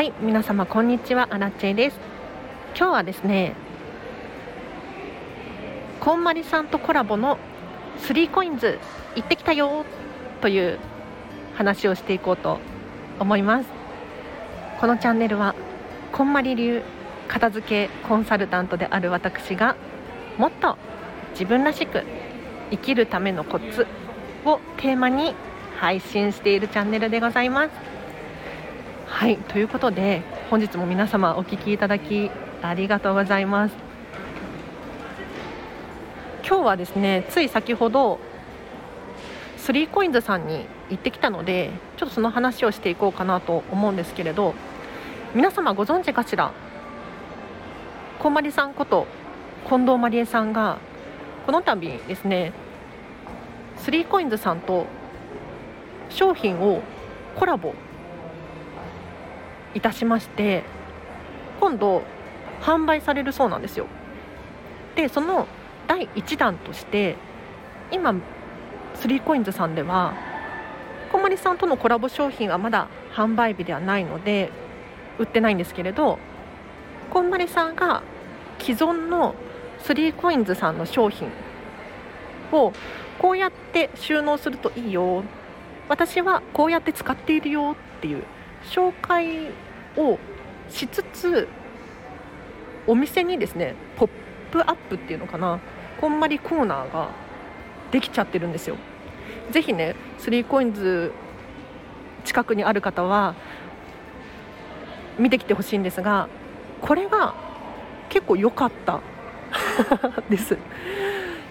はい皆様こんにちは。アラチェです。今日はですねこんまりさんとコラボのスリーコインズ行ってきたよという話をしていこうと思います。このチャンネルはこんまり流片付けコンサルタントである私がもっと自分らしく生きるためのコツをテーマに配信しているチャンネルでございます。はいということで本日も皆様お聴きいただきありがとうございます。今日はですねつい先ほどスリーコインズさんに行ってきたのでちょっとその話をしていこうかなと思うんですけれど皆様ご存知かしら？こんまりさんこと近藤まりえさんがこの度ですねスリーコインズさんと商品をコラボいたしまして今度販売されるそうなんですよ。でその第1弾として今スリーコインズさんではこんまりさんとのコラボ商品はまだ販売日ではないので売ってないんですけれどこんまりさんが既存のスリーコインズさんの商品をこうやって収納するといいよ。私はこうやって使っているよっていう紹介をしつつお店にですねポップアップっていうのかなこんまりコーナーができちゃってるんですよ。ぜひね 3coins 近くにある方は見てきてほしいんですがこれが結構良かった です。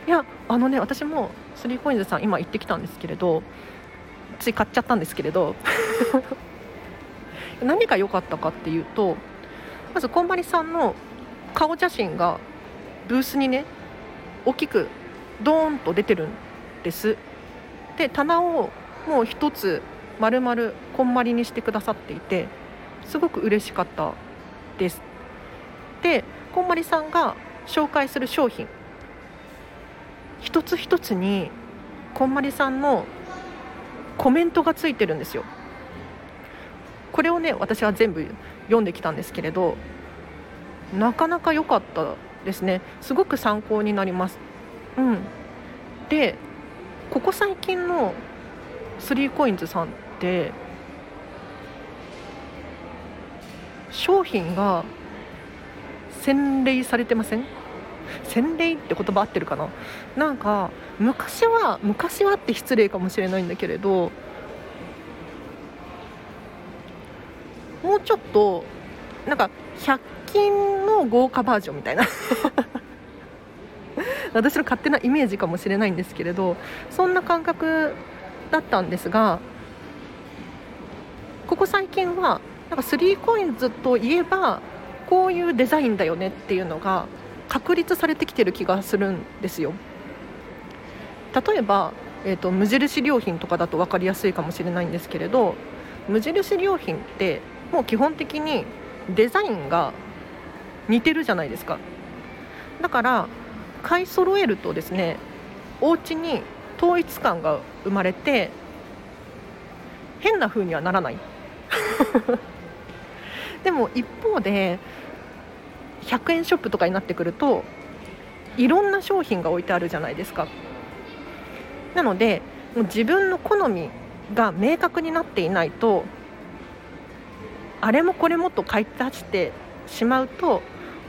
いやあのね私も 3coins さん今行ってきたんですけれどつい買っちゃったんですけれど何が良かったかっていうとまずこんまりさんの顔写真がブースにね大きくドーンと出てるんです。で棚をもう一つ丸々こんまりにしてくださっていてすごく嬉しかったです。でこんまりさんが紹介する商品一つ一つにこんまりさんのコメントがついてるんですよ。これをね私は全部読んできたんですけれどなかなか良かったですね。すごく参考になります。うん。でここ最近の 3COINS さんって商品が洗礼されてません？洗礼って言葉合ってるかな？なんか昔は昔はって失礼かもしれないんだけれどうちょっとなんか100均の豪華バージョンみたいな。私の勝手なイメージかもしれないんですけれどそんな感覚だったんですがここ最近はなんか 3COINS といえばこういうデザインだよねっていうのが確立されてきてる気がするんですよ。例えば、えーと、無印良品とかだと分かりやすいかもしれないんですけれど無印良品ってもう基本的にデザインが似てるじゃないですか。だから買い揃えるとですねお家に統一感が生まれて変な風にはならない。でも一方で100円ショップとかになってくるといろんな商品が置いてあるじゃないですか。なのでもう自分の好みが明確になっていないとあれもこれもと買い足してしまうと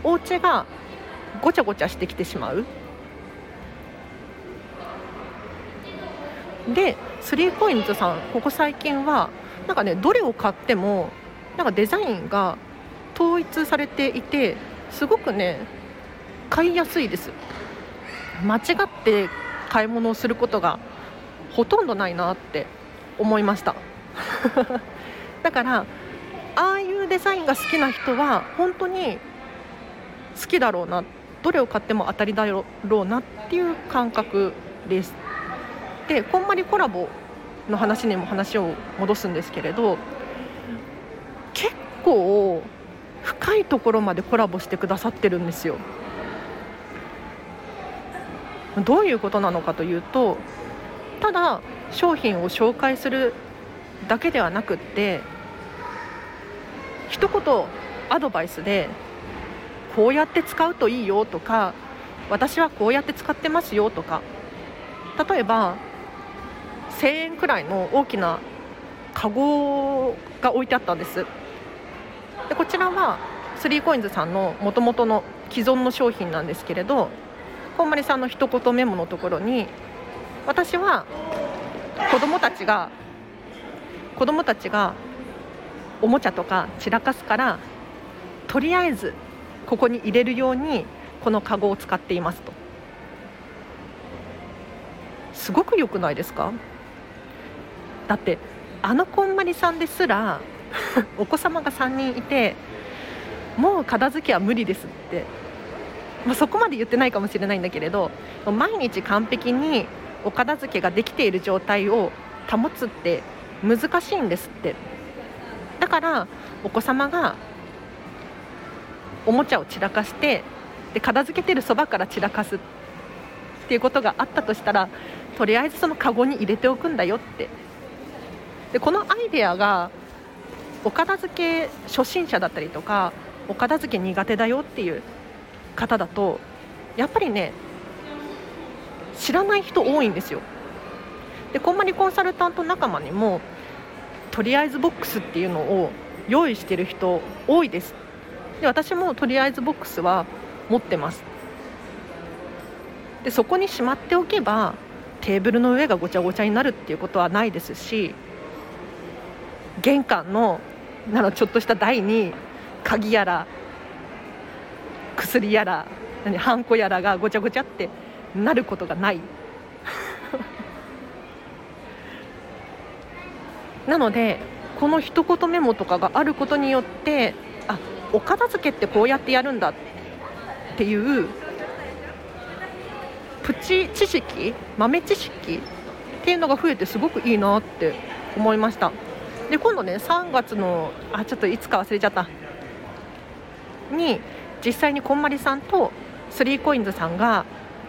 お家がごちゃごちゃしてきてしまう。で 3COINS さんここ最近はなんかねどれを買ってもなんかデザインが統一されていてすごくね買いやすいです。間違って買い物をすることがほとんどないなって思いました。だからああいうデザインが好きな人は本当に好きだろうなどれを買っても当たりだろうなっていう感覚です。でこんまりコラボの話にも話を戻すんですけれど結構深いところまでコラボしてくださってるんですよ。どういうことなのかというとただ商品を紹介するだけではなくって一言アドバイスでこうやって使うといいよとか私はこうやって使ってますよとか例えば1000円くらいの大きなカゴが置いてあったんです。でこちらは 3COINS さんのもともとの既存の商品なんですけれどこんまりさんの一言メモのところに私は子どもたちが子どもたちがおもちゃとか散らかすからとりあえずここに入れるようにこのカゴを使っていますと。すごく良くないですか？だってあのこんまりさんですら お子様が3人いてもう片付けは無理ですって、まあ、そこまで言ってないかもしれないんだけれど毎日完璧にお片付けができている状態を保つって難しいんですって。からお子様がおもちゃを散らかしてで片付けてるそばから散らかすっていうことがあったとしたらとりあえずそのカゴに入れておくんだよって。でこのアイデアがお片付け初心者だったりとかお片付け苦手だよっていう方だとやっぱりね知らない人多いんですよ。でこんまりコンサルタント仲間にもとりあえずボックスっていうのを用意してる人多いです。で私もとりあえずボックスは持ってます。でそこにしまっておけばテーブルの上がごちゃごちゃになるっていうことはないですし玄関のなのちょっとした台に鍵やら薬やら何ハンコやらがごちゃごちゃってなることがない。なのでこの一言メモとかがあることによってあお片付けってこうやってやるんだっていうプチ知識豆知識っていうのが増えてすごくいいなって思いました。で今度ね3月のあちょっといつか忘れちゃった。に実際にこんまりさんと 3COINS さんが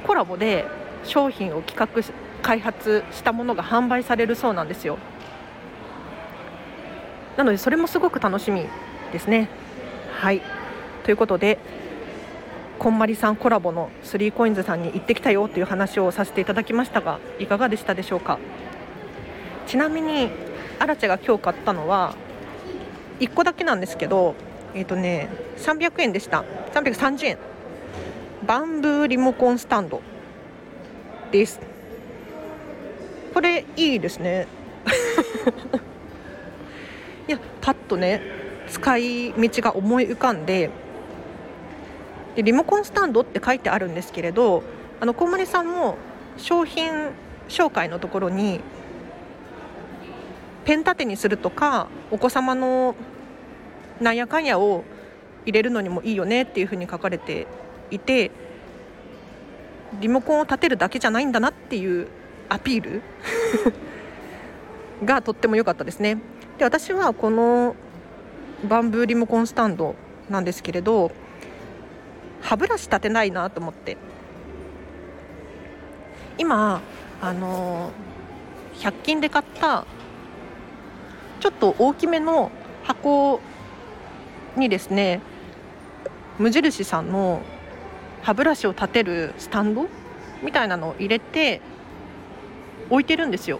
コラボで商品を企画開発したものが販売されるそうなんですよ。なのでそれもすごく楽しみですね。はい。ということでこんまりさんコラボの 3COINS さんに行ってきたよという話をさせていただきましたがいかがでしたでしょうか？ちなみにアラチェが今日買ったのは1個だけなんですけどえっ、ー、とね300円でした。330円。バンブーリモコンスタンドです。これいいですね。パッとね使い道が思い浮かんででリモコンスタンドって書いてあるんですけれどあのこんまりさんも商品紹介のところにペン立てにするとかお子様のなんやかんやを入れるのにもいいよねっていうふうに書かれていてリモコンを立てるだけじゃないんだなっていうアピール がとっても良かったですね。で私はこのバンブーリモコンスタンドなんですけれど歯ブラシ立てないなと思って。今あの100均で買ったちょっと大きめの箱にですね無印さんの歯ブラシを立てるスタンドみたいなのを入れて置いてるんですよ。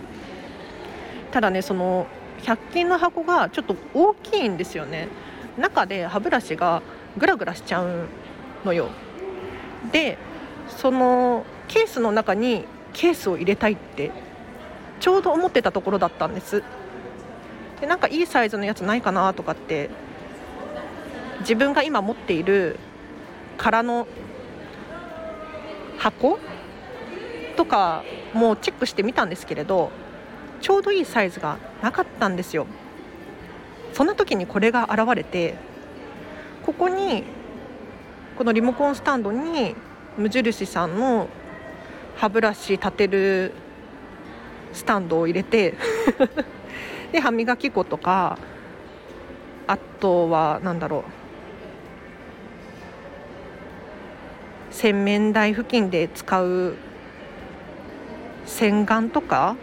ただねその100均の箱がちょっと大きいんですよね。中で歯ブラシがグラグラしちゃうのよ。でそのケースの中にケースを入れたいってちょうど思ってたところだったんです。でなんかいいサイズのやつないかなとかって自分が今持っている空の箱とかもチェックしてみたんですけれどちょうどいいサイズがなかったんですよ。そんな時にこれが現れてここにこのリモコンスタンドに無印さんの歯ブラシ立てるスタンドを入れて で歯磨き粉とかあとは何だろう洗面台付近で使う洗顔とか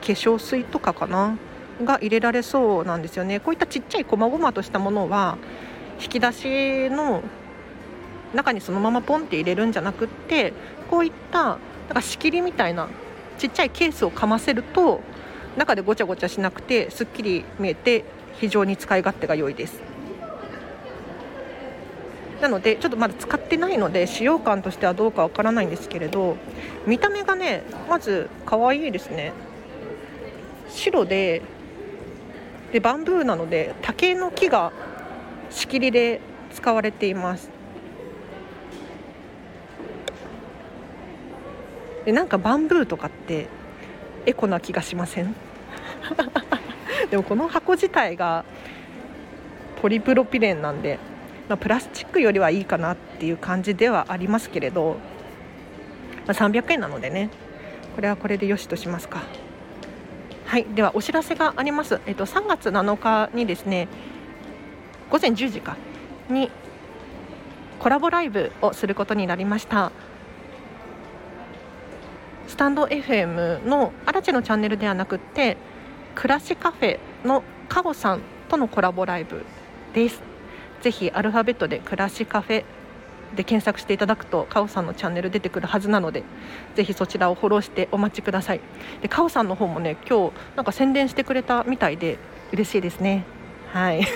粧水とかかな？が入れられそうなんですよね。こういったちっちゃい細々としたものは引き出しの中にそのままポンって入れるんじゃなくってこういったなんか仕切りみたいなちっちゃいケースをかませると中でごちゃごちゃしなくてすっきり見えて非常に使い勝手が良いです。なのでちょっとまだ使ってないので使用感としてはどうかわからないんですけれど見た目がねまず可愛いですね。白ででバンブーなので竹の木が仕切りで使われています。でなんかバンブーとかってエコな気がしません？でもこの箱自体がポリプロピレンなんで、まあ、プラスチックよりはいいかなっていう感じではありますけれど、まあ、300円なのでねこれはこれでよしとしますか。はいではお知らせがあります、えっと、3月7日にですね午前10時かにコラボライブをすることになりました。スタンド FM の荒地のチャンネルではなくて暮らしカフェのカオさんとのコラボライブです。ぜひアルファベットで暮らしカフェで検索していただくとカオさんのチャンネル出てくるはずなのでぜひそちらをフォローしてお待ちください。でカオさんの方もね今日なんか宣伝してくれたみたいで嬉しいですね。はい。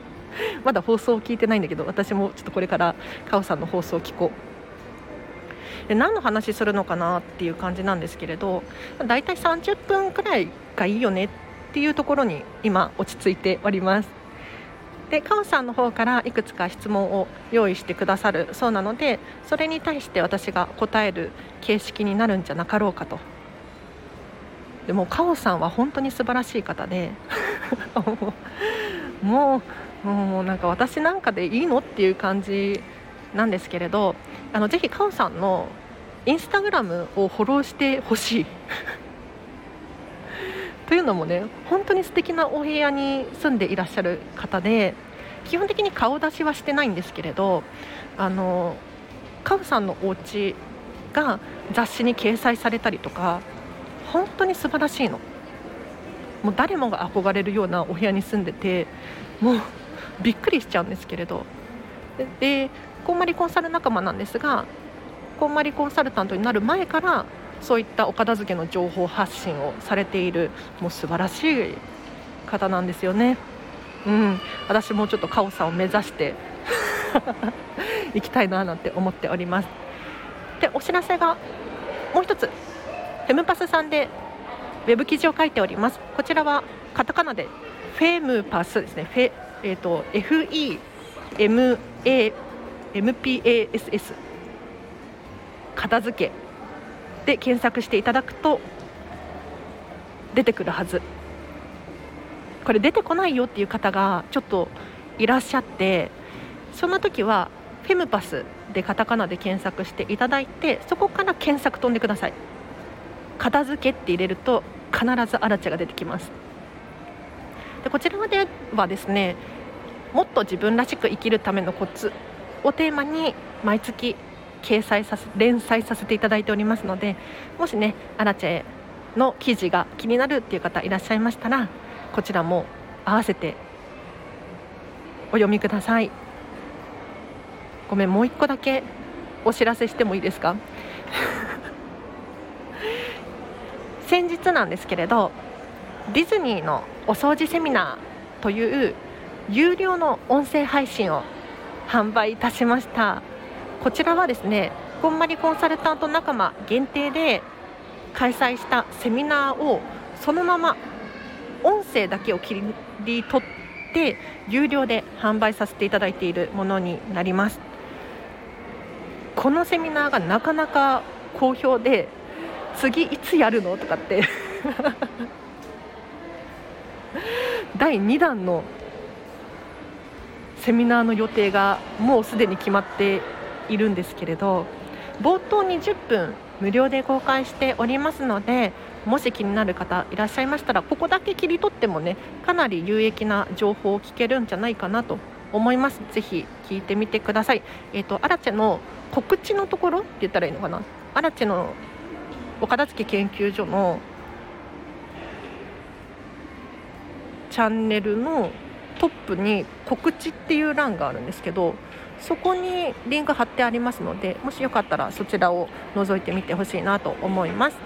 まだ放送を聞いてないんだけど私もちょっとこれからカオさんの放送を聞こう。で何の話するのかなっていう感じなんですけれどだいたい30分くらいがいいよねっていうところに今落ち着いております。でカオさんの方からいくつか質問を用意してくださるそうなのでそれに対して私が答える形式になるんじゃなかろうかと。でもカオさんは本当に素晴らしい方で もうもうなんか私なんかでいいのっていう感じなんですけれどあのぜひカオさんのインスタグラムをフォローしてほしい。というのもね本当に素敵なお部屋に住んでいらっしゃる方で基本的に顔出しはしてないんですけれどあのカオさんのお家が雑誌に掲載されたりとか本当に素晴らしいの。もう誰もが憧れるようなお部屋に住んでてもうびっくりしちゃうんですけれど。でこんまりコンサル仲間なんですがこんまりコンサルタントになる前からそういったお片付けの情報発信をされているもう素晴らしい方なんですよね。うん、私もちょっとカオさんを目指して 行きたいななんて思っております。でお知らせがもう一つフェムパスさんでウェブ記事を書いております。こちらはカタカナでフェムパスですね。フェえっ、ー、と FEMAMPASS 片付けで検索していただくと出てくるはず。これ出てこないよっていう方がちょっといらっしゃってそんな時はフェムパスでカタカナで検索していただいてそこから検索飛んでください。片付けって入れると必ずアラチェが出てきます。でこちらではですねもっと自分らしく生きるためのコツをテーマに毎月掲載させ連載させていただいておりますのでもしねアラチェの記事が気になるっていう方いらっしゃいましたらこちらも合わせてお読みください。ごめんもう一個だけお知らせしてもいいですか？先日なんですけれどディズニーのお掃除セミナーという有料の音声配信を販売いたしました。こちらはですねこんまりコンサルタント仲間限定で開催したセミナーをそのまま音声だけを切り取って有料で販売させていただいているものになります。このセミナーがなかなか好評で次いつやるのとかって 第2弾のセミナーの予定がもうすでに決まっているんですけれど冒頭20分無料で公開しておりますのでもし気になる方いらっしゃいましたらここだけ切り取ってもねかなり有益な情報を聞けるんじゃないかなと思います。ぜひ聞いてみてください。えっ、ー、とアラチェの告知のところって言ったらいいのかな？アラチェのお片付け研究所のチャンネルのトップに告知っていう欄があるんですけどそこにリンク貼ってありますのでもしよかったらそちらを覗いてみてほしいなと思います。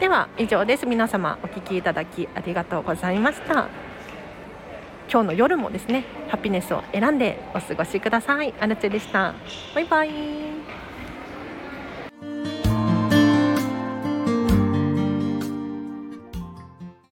では以上です。皆様お聴きいただきありがとうございました。今日の夜もですねハピネスを選んでお過ごしください。アルチェでした。バイバイ。